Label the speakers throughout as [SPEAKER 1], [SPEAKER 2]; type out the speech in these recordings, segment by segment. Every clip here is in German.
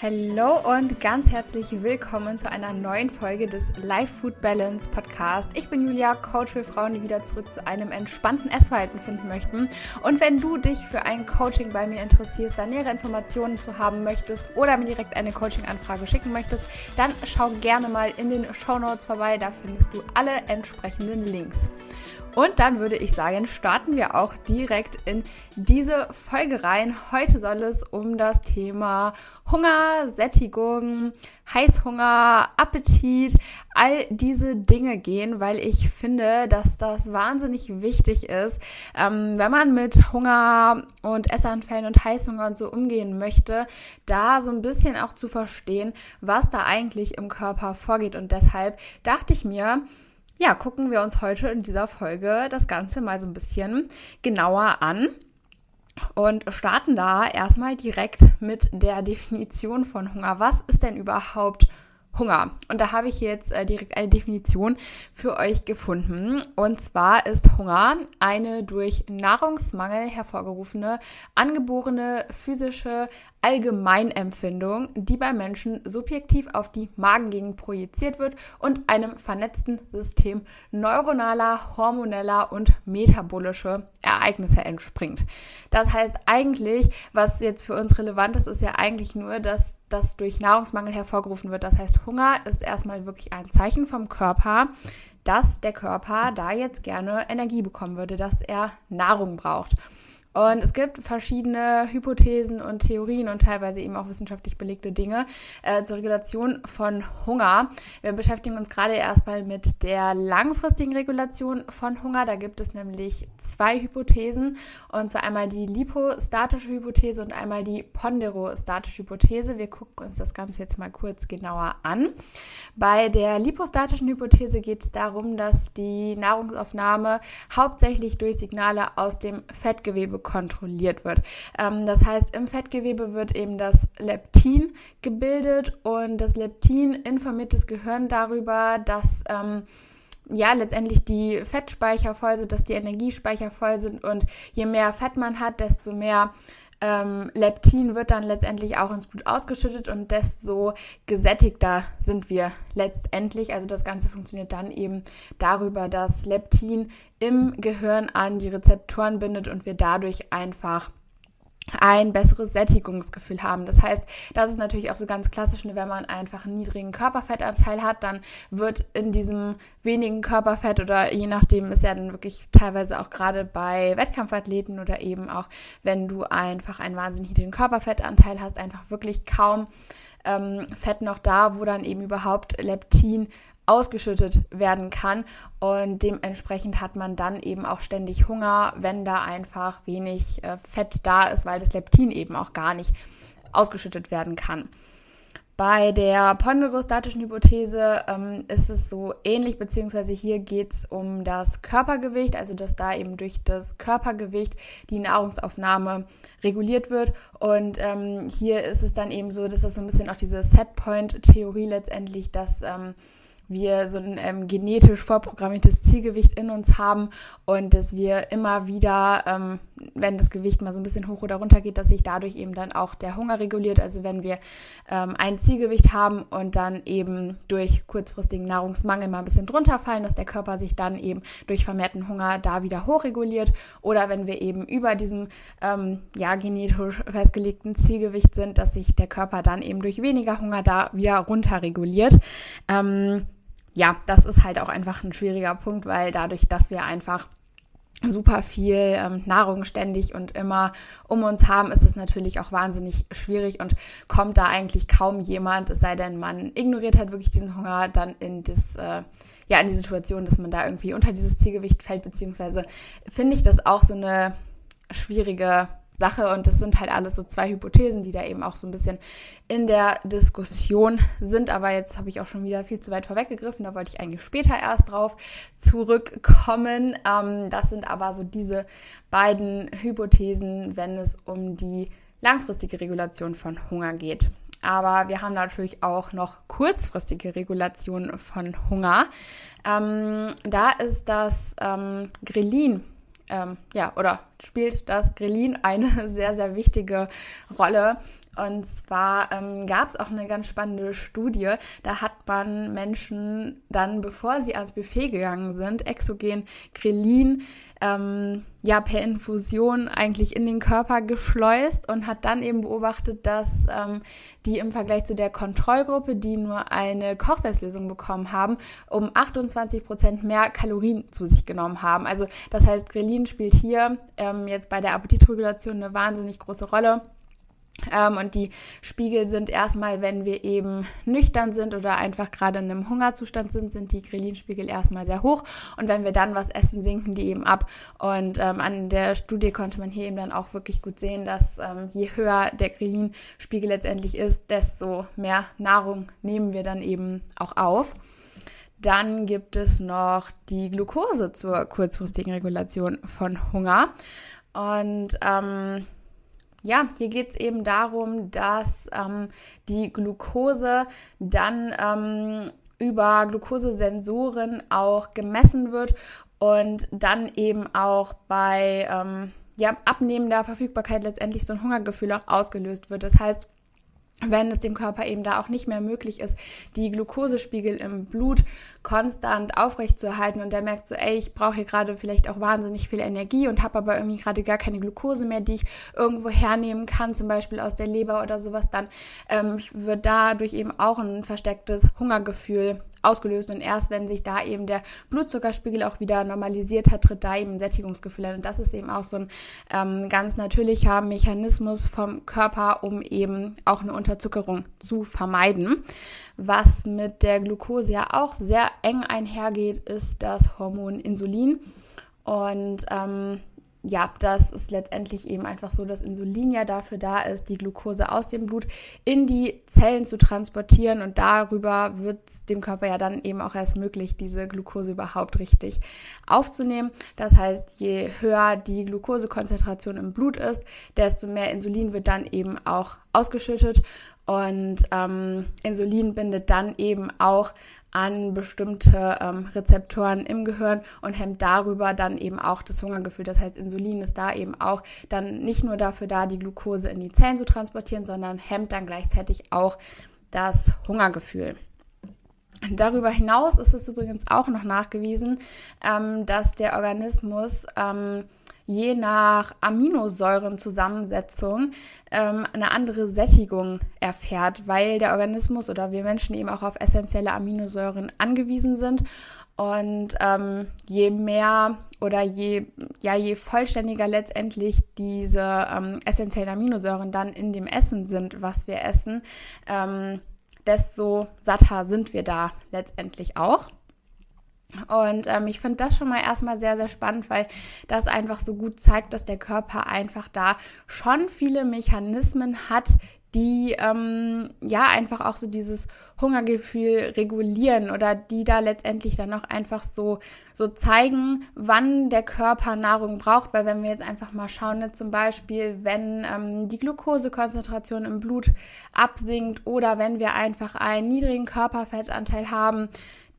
[SPEAKER 1] Hallo und ganz herzlich willkommen zu einer neuen Folge des Life Food Balance Podcast. Ich bin Julia, Coach für Frauen, die wieder zurück zu einem entspannten Essverhalten finden möchten. Und wenn du dich für ein Coaching bei mir interessierst, da nähere Informationen zu haben möchtest oder mir direkt eine Coaching-Anfrage schicken möchtest, dann schau gerne mal in den Show Notes vorbei. Da findest du alle entsprechenden Links. Und dann würde ich sagen, starten wir auch direkt in diese Folge rein. Heute soll es um das Thema Hunger, Sättigung, Heißhunger, Appetit, all diese Dinge gehen, weil ich finde, dass das wahnsinnig wichtig ist, ähm, wenn man mit Hunger und Essanfällen und Heißhunger und so umgehen möchte, da so ein bisschen auch zu verstehen, was da eigentlich im Körper vorgeht. Und deshalb dachte ich mir, ja, gucken wir uns heute in dieser Folge das Ganze mal so ein bisschen genauer an und starten da erstmal direkt mit der Definition von Hunger. Was ist denn überhaupt Hunger? Und da habe ich jetzt äh, direkt eine Definition für euch gefunden. Und zwar ist Hunger eine durch Nahrungsmangel hervorgerufene, angeborene physische Allgemeinempfindung, die bei Menschen subjektiv auf die Magengegend projiziert wird und einem vernetzten System neuronaler, hormoneller und metabolische Ereignisse entspringt. Das heißt eigentlich, was jetzt für uns relevant ist, ist ja eigentlich nur, dass das durch Nahrungsmangel hervorgerufen wird. Das heißt, Hunger ist erstmal wirklich ein Zeichen vom Körper, dass der Körper da jetzt gerne Energie bekommen würde, dass er Nahrung braucht. Und es gibt verschiedene Hypothesen und Theorien und teilweise eben auch wissenschaftlich belegte Dinge äh, zur Regulation von Hunger. Wir beschäftigen uns gerade erstmal mit der langfristigen Regulation von Hunger. Da gibt es nämlich zwei Hypothesen. Und zwar einmal die lipostatische Hypothese und einmal die ponderostatische Hypothese. Wir gucken uns das Ganze jetzt mal kurz genauer an. Bei der lipostatischen Hypothese geht es darum, dass die Nahrungsaufnahme hauptsächlich durch Signale aus dem Fettgewebe kontrolliert wird. Ähm, das heißt, im Fettgewebe wird eben das Leptin gebildet und das Leptin informiert das Gehirn darüber, dass ähm, ja, letztendlich die Fettspeicher voll sind, dass die Energiespeicher voll sind und je mehr Fett man hat, desto mehr ähm, Leptin wird dann letztendlich auch ins Blut ausgeschüttet und desto gesättigter sind wir letztendlich. Also das Ganze funktioniert dann eben darüber, dass Leptin im Gehirn an die Rezeptoren bindet und wir dadurch einfach ein besseres Sättigungsgefühl haben. Das heißt, das ist natürlich auch so ganz klassisch, ne, wenn man einfach einen niedrigen Körperfettanteil hat, dann wird in diesem wenigen Körperfett oder je nachdem ist ja dann wirklich teilweise auch gerade bei Wettkampfathleten oder eben auch, wenn du einfach einen wahnsinnig niedrigen Körperfettanteil hast, einfach wirklich kaum ähm, Fett noch da, wo dann eben überhaupt Leptin ausgeschüttet werden kann. Und dementsprechend hat man dann eben auch ständig Hunger, wenn da einfach wenig äh, Fett da ist, weil das Leptin eben auch gar nicht ausgeschüttet werden kann. Bei der ponderostatischen Hypothese ähm, ist es so ähnlich, beziehungsweise hier geht es um das Körpergewicht, also dass da eben durch das Körpergewicht die Nahrungsaufnahme reguliert wird. Und ähm, hier ist es dann eben so, dass das so ein bisschen auch diese Setpoint-Theorie letztendlich, dass ähm, wir so ein ähm, genetisch vorprogrammiertes Zielgewicht in uns haben und dass wir immer wieder, ähm, wenn das Gewicht mal so ein bisschen hoch oder runter geht, dass sich dadurch eben dann auch der Hunger reguliert. Also wenn wir ähm, ein Zielgewicht haben und dann eben durch kurzfristigen Nahrungsmangel mal ein bisschen drunter fallen, dass der Körper sich dann eben durch vermehrten Hunger da wieder hochreguliert. Oder wenn wir eben über diesem ähm, ja, genetisch festgelegten Zielgewicht sind, dass sich der Körper dann eben durch weniger Hunger da wieder runterreguliert. Ähm, ja, das ist halt auch einfach ein schwieriger Punkt, weil dadurch, dass wir einfach super viel ähm, Nahrung ständig und immer um uns haben, ist es natürlich auch wahnsinnig schwierig und kommt da eigentlich kaum jemand, es sei denn, man ignoriert halt wirklich diesen Hunger dann in das, äh, ja, in die Situation, dass man da irgendwie unter dieses Zielgewicht fällt, beziehungsweise finde ich das auch so eine schwierige Sache und das sind halt alles so zwei Hypothesen, die da eben auch so ein bisschen in der Diskussion sind. Aber jetzt habe ich auch schon wieder viel zu weit vorweggegriffen, da wollte ich eigentlich später erst drauf zurückkommen. Ähm, das sind aber so diese beiden Hypothesen, wenn es um die langfristige Regulation von Hunger geht. Aber wir haben natürlich auch noch kurzfristige Regulation von Hunger. Ähm, da ist das ähm, Grelin ähm, ja, oder spielt das Grelin eine sehr, sehr wichtige Rolle. Und zwar ähm, gab es auch eine ganz spannende Studie. Da hat man Menschen dann, bevor sie ans Buffet gegangen sind, exogen Grelin ähm, ja per Infusion eigentlich in den Körper geschleust und hat dann eben beobachtet, dass ähm, die im Vergleich zu der Kontrollgruppe, die nur eine Kochsalzlösung bekommen haben, um 28 Prozent mehr Kalorien zu sich genommen haben. Also das heißt, Grelin spielt hier ähm, jetzt bei der Appetitregulation eine wahnsinnig große Rolle. Ähm, und die Spiegel sind erstmal, wenn wir eben nüchtern sind oder einfach gerade in einem Hungerzustand sind, sind die Ghrelin-Spiegel erstmal sehr hoch. Und wenn wir dann was essen, sinken die eben ab. Und ähm, an der Studie konnte man hier eben dann auch wirklich gut sehen, dass ähm, je höher der Ghrelin-Spiegel letztendlich ist, desto mehr Nahrung nehmen wir dann eben auch auf. Dann gibt es noch die Glucose zur kurzfristigen Regulation von Hunger. Und ähm, ja, hier geht es eben darum, dass ähm, die Glucose dann ähm, über Glukosesensoren auch gemessen wird und dann eben auch bei ähm, ja, abnehmender Verfügbarkeit letztendlich so ein Hungergefühl auch ausgelöst wird. Das heißt, wenn es dem Körper eben da auch nicht mehr möglich ist, die Glukosespiegel im Blut konstant aufrechtzuerhalten und der merkt so, ey, ich brauche hier gerade vielleicht auch wahnsinnig viel Energie und habe aber irgendwie gerade gar keine Glukose mehr, die ich irgendwo hernehmen kann, zum Beispiel aus der Leber oder sowas, dann ähm, wird dadurch eben auch ein verstecktes Hungergefühl ausgelöst und erst wenn sich da eben der Blutzuckerspiegel auch wieder normalisiert hat, tritt da eben ein Sättigungsgefühl ein. Und das ist eben auch so ein ähm, ganz natürlicher Mechanismus vom Körper, um eben auch eine Unterzuckerung zu vermeiden. Was mit der Glucose ja auch sehr eng einhergeht, ist das Hormon Insulin. Und ähm, ja, das ist letztendlich eben einfach so, dass Insulin ja dafür da ist, die Glucose aus dem Blut in die Zellen zu transportieren und darüber wird dem Körper ja dann eben auch erst möglich, diese Glucose überhaupt richtig aufzunehmen. Das heißt, je höher die Glukosekonzentration im Blut ist, desto mehr Insulin wird dann eben auch ausgeschüttet und ähm, Insulin bindet dann eben auch an bestimmte ähm, Rezeptoren im Gehirn und hemmt darüber dann eben auch das Hungergefühl. Das heißt, Insulin ist da eben auch dann nicht nur dafür da, die Glucose in die Zellen zu transportieren, sondern hemmt dann gleichzeitig auch das Hungergefühl. Darüber hinaus ist es übrigens auch noch nachgewiesen, ähm, dass der Organismus ähm, je nach Aminosäurenzusammensetzung ähm, eine andere Sättigung erfährt, weil der Organismus oder wir Menschen eben auch auf essentielle Aminosäuren angewiesen sind. Und ähm, je mehr oder je, ja, je vollständiger letztendlich diese ähm, essentiellen Aminosäuren dann in dem Essen sind, was wir essen, ähm, desto satter sind wir da letztendlich auch. Und ähm, ich finde das schon mal erstmal sehr, sehr spannend, weil das einfach so gut zeigt, dass der Körper einfach da schon viele Mechanismen hat, die ähm, ja einfach auch so dieses Hungergefühl regulieren oder die da letztendlich dann auch einfach so, so zeigen, wann der Körper Nahrung braucht. Weil wenn wir jetzt einfach mal schauen, ne, zum Beispiel, wenn ähm, die Glukosekonzentration im Blut absinkt oder wenn wir einfach einen niedrigen Körperfettanteil haben,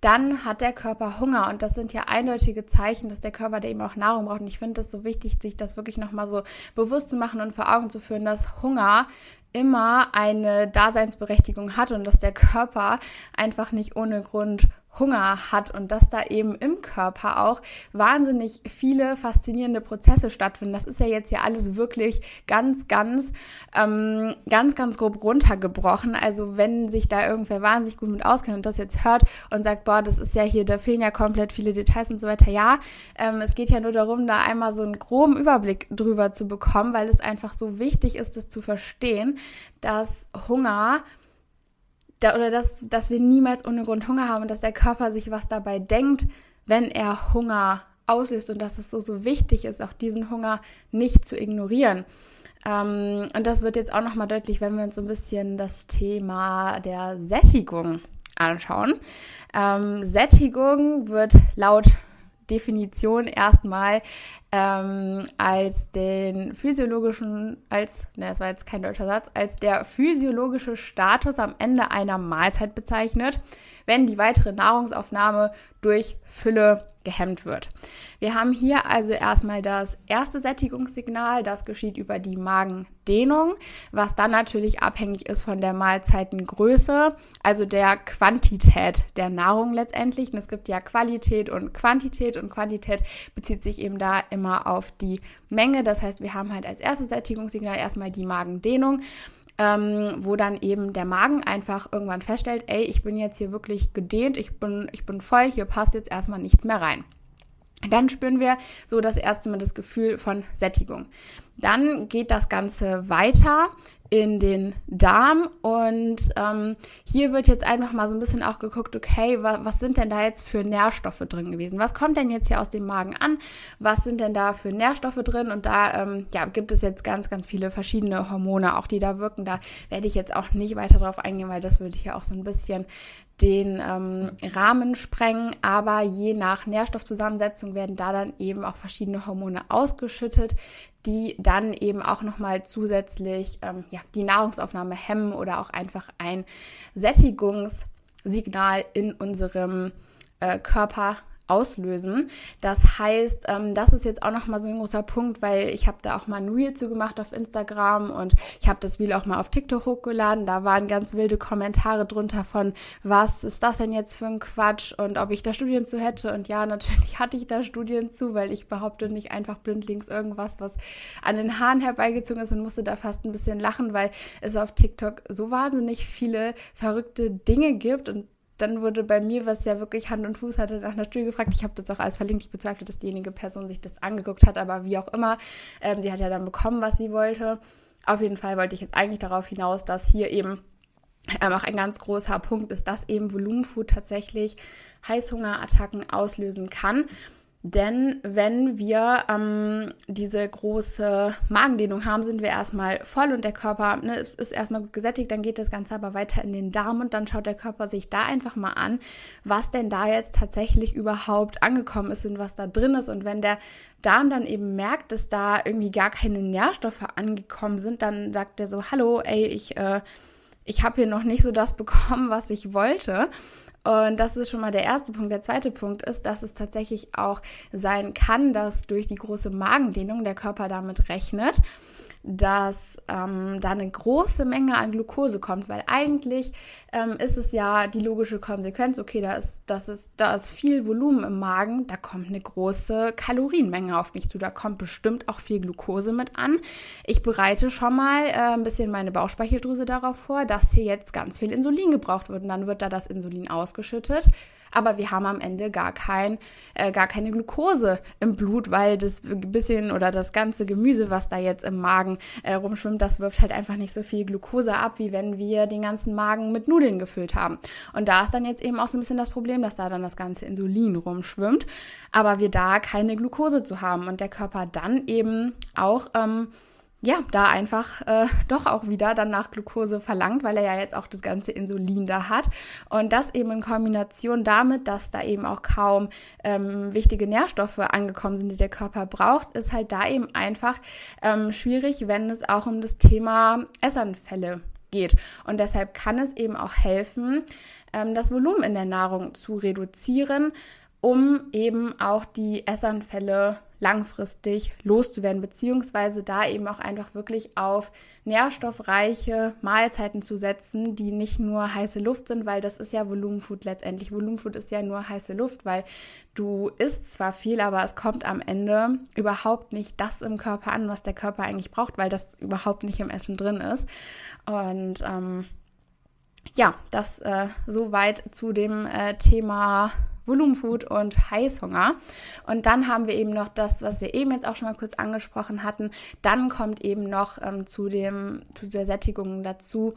[SPEAKER 1] dann hat der Körper Hunger. Und das sind ja eindeutige Zeichen, dass der Körper da eben auch Nahrung braucht. Und ich finde das so wichtig, sich das wirklich nochmal so bewusst zu machen und vor Augen zu führen, dass Hunger immer eine Daseinsberechtigung hat und dass der Körper einfach nicht ohne Grund Hunger hat und dass da eben im Körper auch wahnsinnig viele faszinierende Prozesse stattfinden. Das ist ja jetzt ja alles wirklich ganz, ganz, ähm, ganz, ganz grob runtergebrochen. Also wenn sich da irgendwer wahnsinnig gut mit auskennt und das jetzt hört und sagt, boah, das ist ja hier, da fehlen ja komplett viele Details und so weiter. Ja, ähm, es geht ja nur darum, da einmal so einen groben Überblick drüber zu bekommen, weil es einfach so wichtig ist, das zu verstehen, dass Hunger da, oder dass, dass wir niemals ohne Grund Hunger haben und dass der Körper sich was dabei denkt, wenn er Hunger auslöst und dass es so, so wichtig ist, auch diesen Hunger nicht zu ignorieren. Ähm, und das wird jetzt auch nochmal deutlich, wenn wir uns so ein bisschen das Thema der Sättigung anschauen. Ähm, Sättigung wird laut Definition erstmal ähm, als den physiologischen, als, ne, das war jetzt kein deutscher Satz, als der physiologische Status am Ende einer Mahlzeit bezeichnet, wenn die weitere Nahrungsaufnahme durch Fülle gehemmt wird. Wir haben hier also erstmal das erste Sättigungssignal, das geschieht über die Magendehnung, was dann natürlich abhängig ist von der Mahlzeitengröße, also der Quantität der Nahrung letztendlich. Und es gibt ja Qualität und Quantität und Quantität bezieht sich eben da immer auf die Menge. Das heißt, wir haben halt als erstes Sättigungssignal erstmal die Magendehnung ähm, wo dann eben der Magen einfach irgendwann feststellt, ey, ich bin jetzt hier wirklich gedehnt, ich bin, ich bin voll, hier passt jetzt erstmal nichts mehr rein. Dann spüren wir so das erste Mal das Gefühl von Sättigung. Dann geht das Ganze weiter in den Darm und ähm, hier wird jetzt einfach mal so ein bisschen auch geguckt, okay, wa was sind denn da jetzt für Nährstoffe drin gewesen? Was kommt denn jetzt hier aus dem Magen an? Was sind denn da für Nährstoffe drin? Und da ähm, ja, gibt es jetzt ganz, ganz viele verschiedene Hormone, auch die da wirken. Da werde ich jetzt auch nicht weiter drauf eingehen, weil das würde ich ja auch so ein bisschen den ähm, Rahmen sprengen, aber je nach Nährstoffzusammensetzung werden da dann eben auch verschiedene Hormone ausgeschüttet, die dann eben auch nochmal zusätzlich ähm, ja, die Nahrungsaufnahme hemmen oder auch einfach ein Sättigungssignal in unserem äh, Körper auslösen. Das heißt, ähm, das ist jetzt auch nochmal so ein großer Punkt, weil ich habe da auch mal ein Reel zu gemacht auf Instagram und ich habe das Reel auch mal auf TikTok hochgeladen. Da waren ganz wilde Kommentare drunter von, was ist das denn jetzt für ein Quatsch und ob ich da Studien zu hätte. Und ja, natürlich hatte ich da Studien zu, weil ich behaupte nicht einfach blindlings irgendwas, was an den Haaren herbeigezogen ist und musste da fast ein bisschen lachen, weil es auf TikTok so wahnsinnig viele verrückte Dinge gibt und dann wurde bei mir, was ja wirklich Hand und Fuß hatte, nach einer Studie gefragt. Ich habe das auch alles verlinkt. Ich bezweifle, dass diejenige Person sich das angeguckt hat, aber wie auch immer. Ähm, sie hat ja dann bekommen, was sie wollte. Auf jeden Fall wollte ich jetzt eigentlich darauf hinaus, dass hier eben ähm, auch ein ganz großer Punkt ist, dass eben Volumenfood tatsächlich Heißhungerattacken auslösen kann. Denn wenn wir ähm, diese große Magendehnung haben, sind wir erstmal voll und der Körper ne, ist erstmal gut gesättigt, dann geht das Ganze aber weiter in den Darm und dann schaut der Körper sich da einfach mal an, was denn da jetzt tatsächlich überhaupt angekommen ist und was da drin ist. Und wenn der Darm dann eben merkt, dass da irgendwie gar keine Nährstoffe angekommen sind, dann sagt er so, hallo, ey, ich, äh, ich habe hier noch nicht so das bekommen, was ich wollte. Und das ist schon mal der erste Punkt. Der zweite Punkt ist, dass es tatsächlich auch sein kann, dass durch die große Magendehnung der Körper damit rechnet, dass ähm, da eine große Menge an Glucose kommt, weil eigentlich ähm, ist es ja die logische Konsequenz, okay, da ist, das ist, da ist viel Volumen im Magen, da kommt eine große Kalorienmenge auf mich zu, da kommt bestimmt auch viel Glucose mit an. Ich bereite schon mal äh, ein bisschen meine Bauchspeicheldrüse darauf vor, dass hier jetzt ganz viel Insulin gebraucht wird und dann wird da das Insulin ausgeschüttet aber wir haben am Ende gar, kein, äh, gar keine Glucose im Blut, weil das bisschen oder das ganze Gemüse, was da jetzt im Magen äh, rumschwimmt, das wirft halt einfach nicht so viel Glucose ab, wie wenn wir den ganzen Magen mit Nudeln gefüllt haben. Und da ist dann jetzt eben auch so ein bisschen das Problem, dass da dann das ganze Insulin rumschwimmt, aber wir da keine Glucose zu haben und der Körper dann eben auch ähm, ja, da einfach äh, doch auch wieder dann nach Glucose verlangt, weil er ja jetzt auch das ganze Insulin da hat. Und das eben in Kombination damit, dass da eben auch kaum ähm, wichtige Nährstoffe angekommen sind, die der Körper braucht, ist halt da eben einfach ähm, schwierig, wenn es auch um das Thema Essanfälle geht. Und deshalb kann es eben auch helfen, ähm, das Volumen in der Nahrung zu reduzieren, um eben auch die Essanfälle langfristig loszuwerden, beziehungsweise da eben auch einfach wirklich auf nährstoffreiche Mahlzeiten zu setzen, die nicht nur heiße Luft sind, weil das ist ja Volumenfood letztendlich. Volumenfood ist ja nur heiße Luft, weil du isst zwar viel, aber es kommt am Ende überhaupt nicht das im Körper an, was der Körper eigentlich braucht, weil das überhaupt nicht im Essen drin ist. Und ähm, ja, das äh, soweit zu dem äh, Thema Volumenfood und Heißhunger. Und dann haben wir eben noch das, was wir eben jetzt auch schon mal kurz angesprochen hatten. Dann kommt eben noch ähm, zu, dem, zu der Sättigung dazu,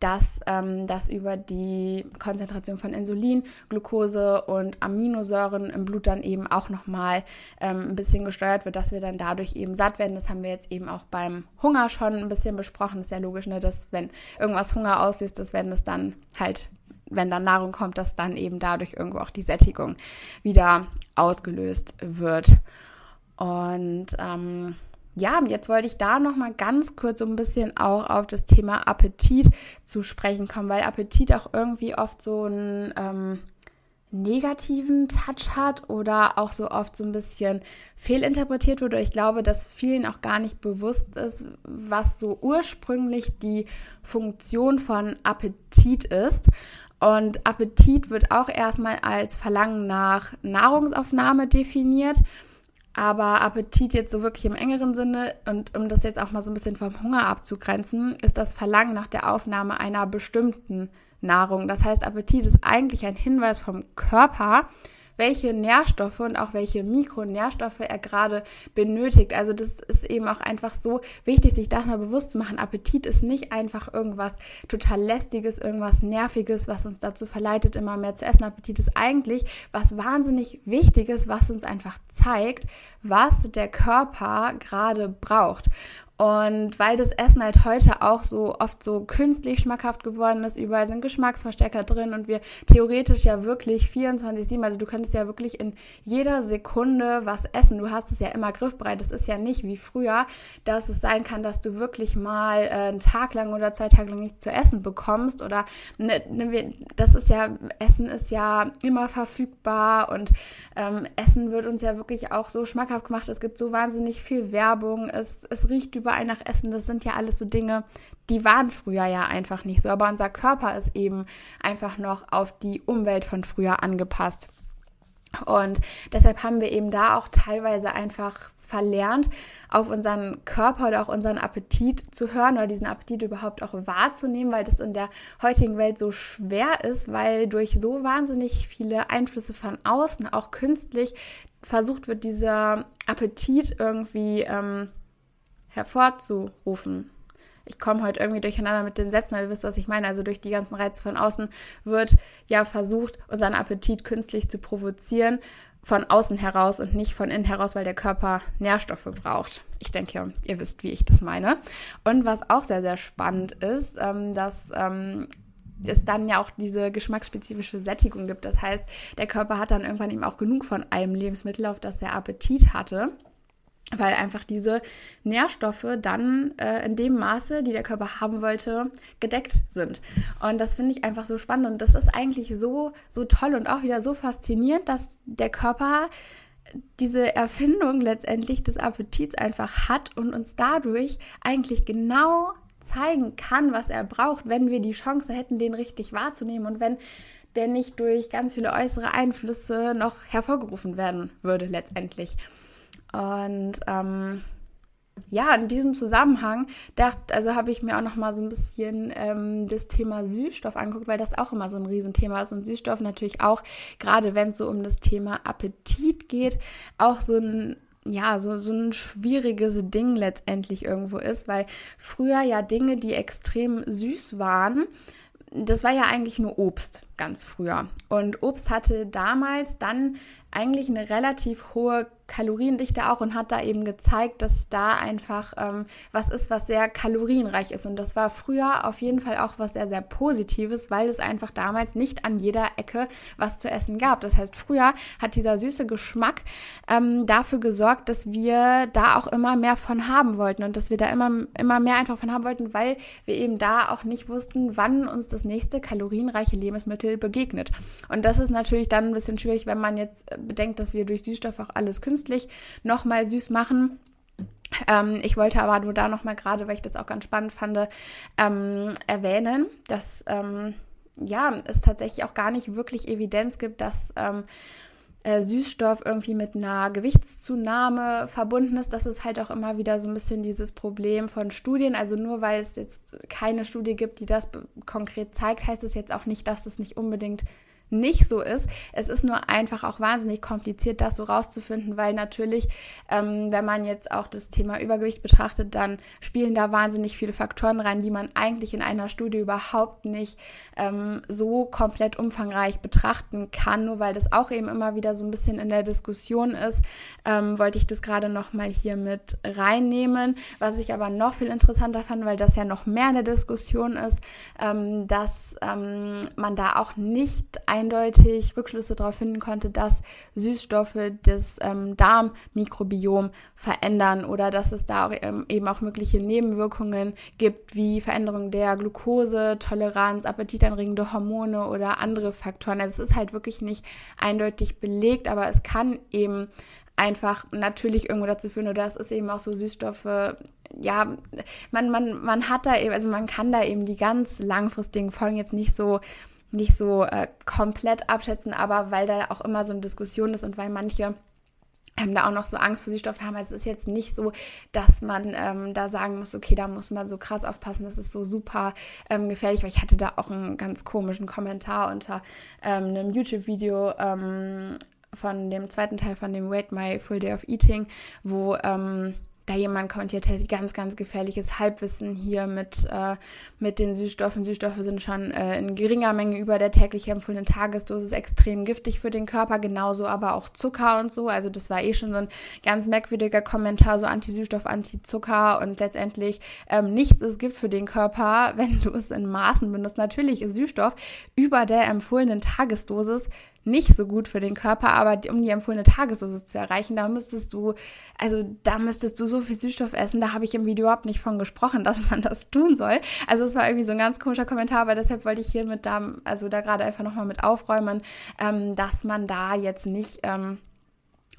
[SPEAKER 1] dass ähm, das über die Konzentration von Insulin, Glucose und Aminosäuren im Blut dann eben auch nochmal ähm, ein bisschen gesteuert wird, dass wir dann dadurch eben satt werden. Das haben wir jetzt eben auch beim Hunger schon ein bisschen besprochen. Das ist ja logisch, ne, dass wenn irgendwas Hunger auslöst, dass wenn es dann halt wenn dann Nahrung kommt, dass dann eben dadurch irgendwo auch die Sättigung wieder ausgelöst wird. Und ähm, ja, jetzt wollte ich da noch mal ganz kurz so ein bisschen auch auf das Thema Appetit zu sprechen kommen, weil Appetit auch irgendwie oft so ein ähm, negativen Touch hat oder auch so oft so ein bisschen fehlinterpretiert wurde. Ich glaube, dass vielen auch gar nicht bewusst ist, was so ursprünglich die Funktion von Appetit ist. Und Appetit wird auch erstmal als Verlangen nach Nahrungsaufnahme definiert. Aber Appetit jetzt so wirklich im engeren Sinne und um das jetzt auch mal so ein bisschen vom Hunger abzugrenzen, ist das Verlangen nach der Aufnahme einer bestimmten Nahrung. Das heißt, Appetit ist eigentlich ein Hinweis vom Körper, welche Nährstoffe und auch welche Mikronährstoffe er gerade benötigt. Also das ist eben auch einfach so wichtig, sich das mal bewusst zu machen. Appetit ist nicht einfach irgendwas total lästiges, irgendwas nerviges, was uns dazu verleitet, immer mehr zu essen. Appetit ist eigentlich was wahnsinnig Wichtiges, was uns einfach zeigt, was der Körper gerade braucht. Und weil das Essen halt heute auch so oft so künstlich schmackhaft geworden ist, überall sind Geschmacksverstärker drin und wir theoretisch ja wirklich 24-7, also du könntest ja wirklich in jeder Sekunde was essen. Du hast es ja immer griffbereit. Es ist ja nicht wie früher, dass es sein kann, dass du wirklich mal äh, einen Tag lang oder zwei Tage lang nichts zu essen bekommst oder ne, ne, das ist ja, Essen ist ja immer verfügbar und ähm, Essen wird uns ja wirklich auch so schmackhaft gemacht. Es gibt so wahnsinnig viel Werbung, es, es riecht über überall nach Essen, das sind ja alles so Dinge, die waren früher ja einfach nicht so. Aber unser Körper ist eben einfach noch auf die Umwelt von früher angepasst. Und deshalb haben wir eben da auch teilweise einfach verlernt, auf unseren Körper oder auch unseren Appetit zu hören oder diesen Appetit überhaupt auch wahrzunehmen, weil das in der heutigen Welt so schwer ist, weil durch so wahnsinnig viele Einflüsse von außen, auch künstlich, versucht wird, dieser Appetit irgendwie ähm, hervorzurufen. Ich komme heute irgendwie durcheinander mit den Sätzen, aber ihr wisst, was ich meine. Also durch die ganzen Reize von außen wird ja versucht, unseren Appetit künstlich zu provozieren, von außen heraus und nicht von innen heraus, weil der Körper Nährstoffe braucht. Ich denke, ihr wisst, wie ich das meine. Und was auch sehr, sehr spannend ist, ähm, dass ähm, es dann ja auch diese geschmacksspezifische Sättigung gibt. Das heißt, der Körper hat dann irgendwann eben auch genug von einem Lebensmittel, auf das er Appetit hatte weil einfach diese Nährstoffe dann äh, in dem Maße, die der Körper haben wollte, gedeckt sind. Und das finde ich einfach so spannend und das ist eigentlich so so toll und auch wieder so faszinierend, dass der Körper diese Erfindung letztendlich des Appetits einfach hat und uns dadurch eigentlich genau zeigen kann, was er braucht, wenn wir die Chance hätten, den richtig wahrzunehmen und wenn der nicht durch ganz viele äußere Einflüsse noch hervorgerufen werden würde letztendlich. Und ähm, ja, in diesem Zusammenhang dachte, also habe ich mir auch noch mal so ein bisschen ähm, das Thema Süßstoff angeguckt, weil das auch immer so ein Riesenthema ist und Süßstoff natürlich auch, gerade wenn es so um das Thema Appetit geht, auch so ein ja, so, so ein schwieriges Ding letztendlich irgendwo ist, weil früher ja Dinge, die extrem süß waren, das war ja eigentlich nur Obst ganz früher. Und Obst hatte damals dann eigentlich eine relativ hohe Kaloriendichte auch und hat da eben gezeigt, dass da einfach ähm, was ist, was sehr kalorienreich ist. Und das war früher auf jeden Fall auch was sehr, sehr Positives, weil es einfach damals nicht an jeder Ecke was zu essen gab. Das heißt, früher hat dieser süße Geschmack ähm, dafür gesorgt, dass wir da auch immer mehr von haben wollten und dass wir da immer, immer mehr einfach von haben wollten, weil wir eben da auch nicht wussten, wann uns das nächste kalorienreiche Lebensmittel begegnet. Und das ist natürlich dann ein bisschen schwierig, wenn man jetzt bedenkt, dass wir durch Süßstoff auch alles künstlich künstlich nochmal süß machen. Ähm, ich wollte aber nur da nochmal gerade, weil ich das auch ganz spannend fand, ähm, erwähnen, dass ähm, ja, es tatsächlich auch gar nicht wirklich Evidenz gibt, dass ähm, äh, Süßstoff irgendwie mit einer Gewichtszunahme verbunden ist. Das ist halt auch immer wieder so ein bisschen dieses Problem von Studien. Also nur weil es jetzt keine Studie gibt, die das konkret zeigt, heißt es jetzt auch nicht, dass es nicht unbedingt nicht so ist. Es ist nur einfach auch wahnsinnig kompliziert, das so rauszufinden, weil natürlich, ähm, wenn man jetzt auch das Thema Übergewicht betrachtet, dann spielen da wahnsinnig viele Faktoren rein, die man eigentlich in einer Studie überhaupt nicht ähm, so komplett umfangreich betrachten kann, nur weil das auch eben immer wieder so ein bisschen in der Diskussion ist, ähm, wollte ich das gerade nochmal hier mit reinnehmen. Was ich aber noch viel interessanter fand, weil das ja noch mehr in der Diskussion ist, ähm, dass ähm, man da auch nicht ein eindeutig Rückschlüsse darauf finden konnte, dass Süßstoffe das ähm, Darmmikrobiom verändern oder dass es da auch, ähm, eben auch mögliche Nebenwirkungen gibt, wie Veränderung der Glucose, Toleranz, appetitanregende Hormone oder andere Faktoren. Also es ist halt wirklich nicht eindeutig belegt, aber es kann eben einfach natürlich irgendwo dazu führen, oder es ist eben auch so Süßstoffe, ja, man, man, man hat da eben, also man kann da eben die ganz langfristigen Folgen jetzt nicht so nicht so äh, komplett abschätzen, aber weil da auch immer so eine Diskussion ist und weil manche ähm, da auch noch so Angst vor Süßstoffen haben. Also es ist jetzt nicht so, dass man ähm, da sagen muss, okay, da muss man so krass aufpassen, das ist so super ähm, gefährlich, weil ich hatte da auch einen ganz komischen Kommentar unter ähm, einem YouTube-Video ähm, von dem zweiten Teil von dem Wait My Full Day of Eating, wo ähm, da jemand kommentiert hat, ganz, ganz gefährliches Halbwissen hier mit, äh, mit den Süßstoffen. Süßstoffe sind schon äh, in geringer Menge über der täglich empfohlenen Tagesdosis extrem giftig für den Körper, genauso aber auch Zucker und so. Also das war eh schon so ein ganz merkwürdiger Kommentar, so Anti-Süßstoff, Anti-Zucker und letztendlich ähm, nichts ist Gift für den Körper, wenn du es in Maßen benutzt. Natürlich ist Süßstoff über der empfohlenen Tagesdosis nicht so gut für den Körper, aber um die empfohlene Tagesdosis zu erreichen, da müsstest du, also da müsstest du so viel Süßstoff essen, da habe ich im Video überhaupt nicht von gesprochen, dass man das tun soll. Also es war irgendwie so ein ganz komischer Kommentar, aber deshalb wollte ich hier mit da, also da gerade einfach nochmal mit aufräumen, ähm, dass man da jetzt nicht ähm,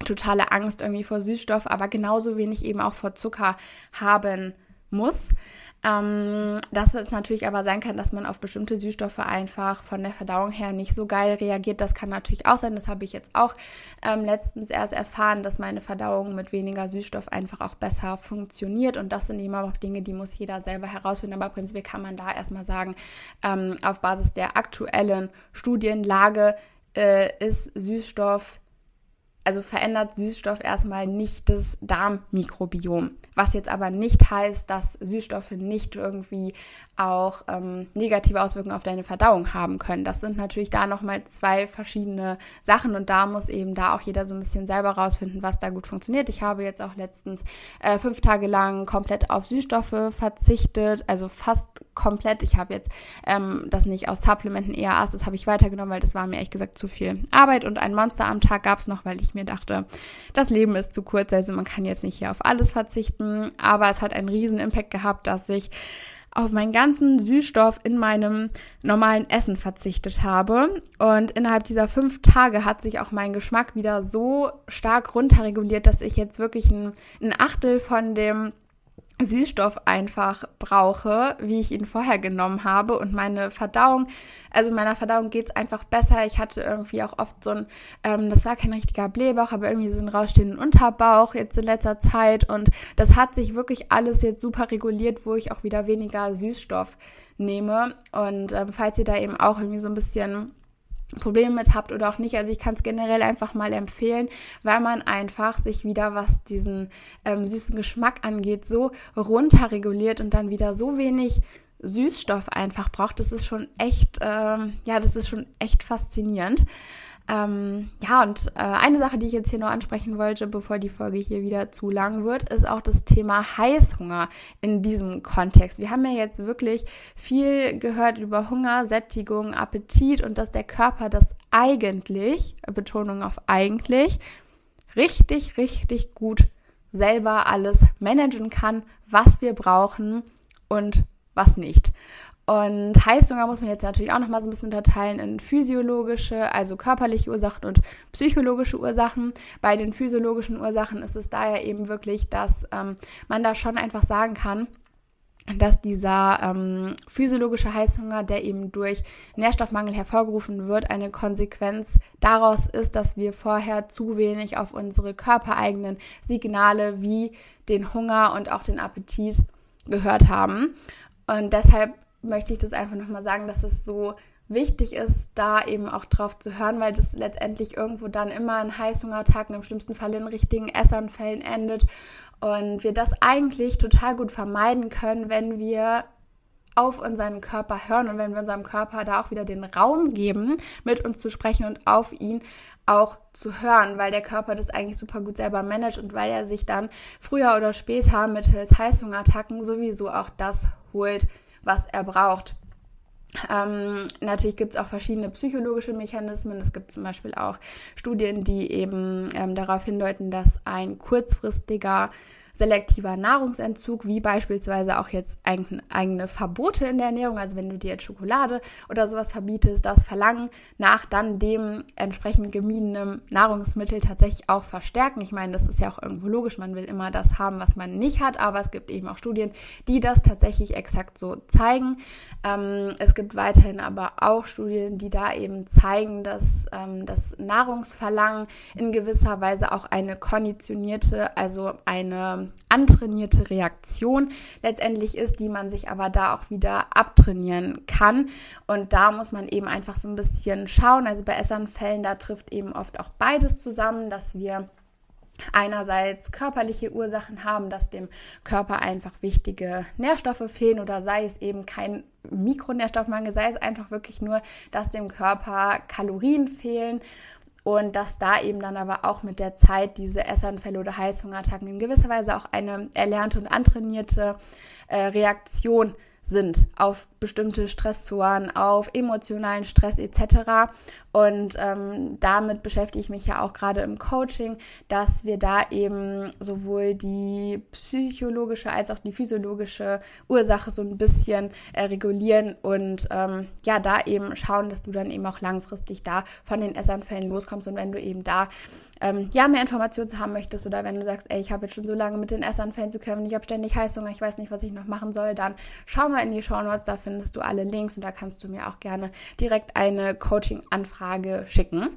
[SPEAKER 1] totale Angst irgendwie vor Süßstoff, aber genauso wenig eben auch vor Zucker haben muss. Ähm, dass es natürlich aber sein kann, dass man auf bestimmte Süßstoffe einfach von der Verdauung her nicht so geil reagiert. Das kann natürlich auch sein. Das habe ich jetzt auch ähm, letztens erst erfahren, dass meine Verdauung mit weniger Süßstoff einfach auch besser funktioniert. Und das sind eben auch Dinge, die muss jeder selber herausfinden. Aber prinzipiell kann man da erstmal sagen, ähm, auf Basis der aktuellen Studienlage äh, ist Süßstoff also verändert Süßstoff erstmal nicht das Darmmikrobiom. Was jetzt aber nicht heißt, dass Süßstoffe nicht irgendwie auch ähm, negative Auswirkungen auf deine Verdauung haben können. Das sind natürlich da nochmal zwei verschiedene Sachen und da muss eben da auch jeder so ein bisschen selber rausfinden, was da gut funktioniert. Ich habe jetzt auch letztens äh, fünf Tage lang komplett auf Süßstoffe verzichtet, also fast komplett. Ich habe jetzt ähm, das nicht aus Supplementen eher das habe ich weitergenommen, weil das war mir ehrlich gesagt zu viel Arbeit und ein Monster am Tag gab es noch, weil ich ich mir dachte, das Leben ist zu kurz, also man kann jetzt nicht hier auf alles verzichten, aber es hat einen riesen Impact gehabt, dass ich auf meinen ganzen Süßstoff in meinem normalen Essen verzichtet habe. Und innerhalb dieser fünf Tage hat sich auch mein Geschmack wieder so stark runterreguliert, dass ich jetzt wirklich ein, ein Achtel von dem Süßstoff einfach brauche, wie ich ihn vorher genommen habe. Und meine Verdauung, also meiner Verdauung geht es einfach besser. Ich hatte irgendwie auch oft so ein, ähm, das war kein richtiger Blähbauch, aber irgendwie so einen rausstehenden Unterbauch jetzt in letzter Zeit. Und das hat sich wirklich alles jetzt super reguliert, wo ich auch wieder weniger Süßstoff nehme. Und ähm, falls ihr da eben auch irgendwie so ein bisschen Probleme mit habt oder auch nicht. Also ich kann es generell einfach mal empfehlen, weil man einfach sich wieder, was diesen ähm, süßen Geschmack angeht, so runterreguliert und dann wieder so wenig Süßstoff einfach braucht. Das ist schon echt, ähm, ja, das ist schon echt faszinierend. Ähm, ja, und äh, eine Sache, die ich jetzt hier noch ansprechen wollte, bevor die Folge hier wieder zu lang wird, ist auch das Thema Heißhunger in diesem Kontext. Wir haben ja jetzt wirklich viel gehört über Hunger, Sättigung, Appetit und dass der Körper das eigentlich, Betonung auf eigentlich, richtig, richtig gut selber alles managen kann, was wir brauchen und was nicht. Und Heißhunger muss man jetzt natürlich auch noch mal so ein bisschen unterteilen in physiologische, also körperliche Ursachen und psychologische Ursachen. Bei den physiologischen Ursachen ist es daher eben wirklich, dass ähm, man da schon einfach sagen kann, dass dieser ähm, physiologische Heißhunger, der eben durch Nährstoffmangel hervorgerufen wird, eine Konsequenz daraus ist, dass wir vorher zu wenig auf unsere körpereigenen Signale wie den Hunger und auch den Appetit gehört haben. Und deshalb möchte ich das einfach nochmal sagen, dass es so wichtig ist, da eben auch drauf zu hören, weil das letztendlich irgendwo dann immer in Heißhungerattacken, im schlimmsten Fall in richtigen Essanfällen endet. Und wir das eigentlich total gut vermeiden können, wenn wir auf unseren Körper hören und wenn wir unserem Körper da auch wieder den Raum geben, mit uns zu sprechen und auf ihn auch zu hören, weil der Körper das eigentlich super gut selber managt und weil er sich dann früher oder später mittels Heißhungerattacken sowieso auch das holt, was er braucht. Ähm, natürlich gibt es auch verschiedene psychologische Mechanismen. Es gibt zum Beispiel auch Studien, die eben ähm, darauf hindeuten, dass ein kurzfristiger selektiver Nahrungsentzug, wie beispielsweise auch jetzt eigene Verbote in der Ernährung, also wenn du dir jetzt Schokolade oder sowas verbietest, das Verlangen nach dann dem entsprechend gemiedenen Nahrungsmittel tatsächlich auch verstärken. Ich meine, das ist ja auch irgendwo logisch, man will immer das haben, was man nicht hat, aber es gibt eben auch Studien, die das tatsächlich exakt so zeigen. Ähm, es gibt weiterhin aber auch Studien, die da eben zeigen, dass ähm, das Nahrungsverlangen in gewisser Weise auch eine konditionierte, also eine antrainierte Reaktion letztendlich ist, die man sich aber da auch wieder abtrainieren kann. Und da muss man eben einfach so ein bisschen schauen. Also bei Essanfällen, da trifft eben oft auch beides zusammen, dass wir einerseits körperliche Ursachen haben, dass dem Körper einfach wichtige Nährstoffe fehlen oder sei es eben kein Mikronährstoffmangel, sei es einfach wirklich nur, dass dem Körper Kalorien fehlen und dass da eben dann aber auch mit der Zeit diese Essanfälle oder Heißhungerattacken in gewisser Weise auch eine erlernte und antrainierte äh, Reaktion sind auf bestimmte Stressoren, auf emotionalen Stress etc. Und ähm, damit beschäftige ich mich ja auch gerade im Coaching, dass wir da eben sowohl die psychologische als auch die physiologische Ursache so ein bisschen äh, regulieren und ähm, ja, da eben schauen, dass du dann eben auch langfristig da von den Essanfällen loskommst. Und wenn du eben da ähm, ja mehr Informationen haben möchtest oder wenn du sagst, ey, ich habe jetzt schon so lange mit den Essanfällen zu kämpfen, ich habe ständig Heißhunger, ich weiß nicht, was ich noch machen soll, dann schau mal in die Show Notes, da findest du alle Links und da kannst du mir auch gerne direkt eine Coaching-Anfrage Anfrage schicken.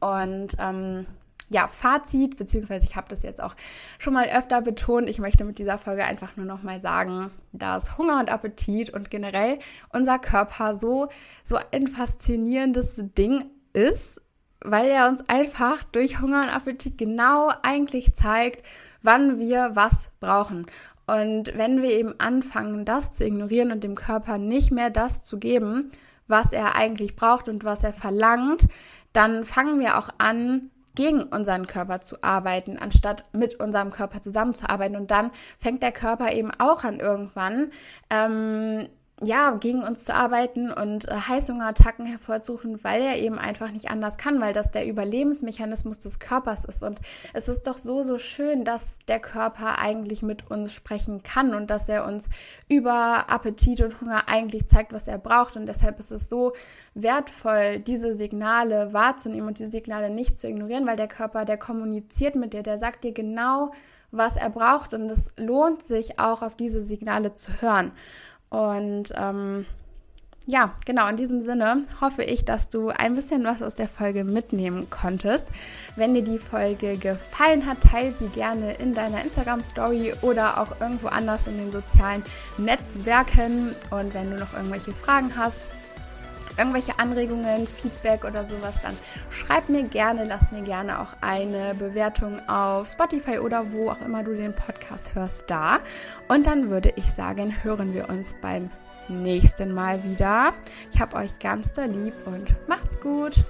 [SPEAKER 1] Und ähm, ja, Fazit, beziehungsweise ich habe das jetzt auch schon mal öfter betont. Ich möchte mit dieser Folge einfach nur noch mal sagen, dass Hunger und Appetit und generell unser Körper so, so ein faszinierendes Ding ist, weil er uns einfach durch Hunger und Appetit genau eigentlich zeigt, wann wir was brauchen. Und wenn wir eben anfangen, das zu ignorieren und dem Körper nicht mehr das zu geben, was er eigentlich braucht und was er verlangt, dann fangen wir auch an, gegen unseren Körper zu arbeiten, anstatt mit unserem Körper zusammenzuarbeiten. Und dann fängt der Körper eben auch an irgendwann ähm, ja, gegen uns zu arbeiten und äh, Heißhungerattacken hervorzurufen, weil er eben einfach nicht anders kann, weil das der Überlebensmechanismus des Körpers ist. Und es ist doch so, so schön, dass der Körper eigentlich mit uns sprechen kann und dass er uns über Appetit und Hunger eigentlich zeigt, was er braucht. Und deshalb ist es so wertvoll, diese Signale wahrzunehmen und diese Signale nicht zu ignorieren, weil der Körper, der kommuniziert mit dir, der sagt dir genau, was er braucht. Und es lohnt sich auch, auf diese Signale zu hören. Und ähm, ja, genau, in diesem Sinne hoffe ich, dass du ein bisschen was aus der Folge mitnehmen konntest. Wenn dir die Folge gefallen hat, teile sie gerne in deiner Instagram-Story oder auch irgendwo anders in den sozialen Netzwerken. Und wenn du noch irgendwelche Fragen hast, irgendwelche Anregungen, Feedback oder sowas, dann schreib mir gerne, lass mir gerne auch eine Bewertung auf Spotify oder wo auch immer du den Podcast hörst da. Und dann würde ich sagen, hören wir uns beim nächsten Mal wieder. Ich habe euch ganz da lieb und macht's gut.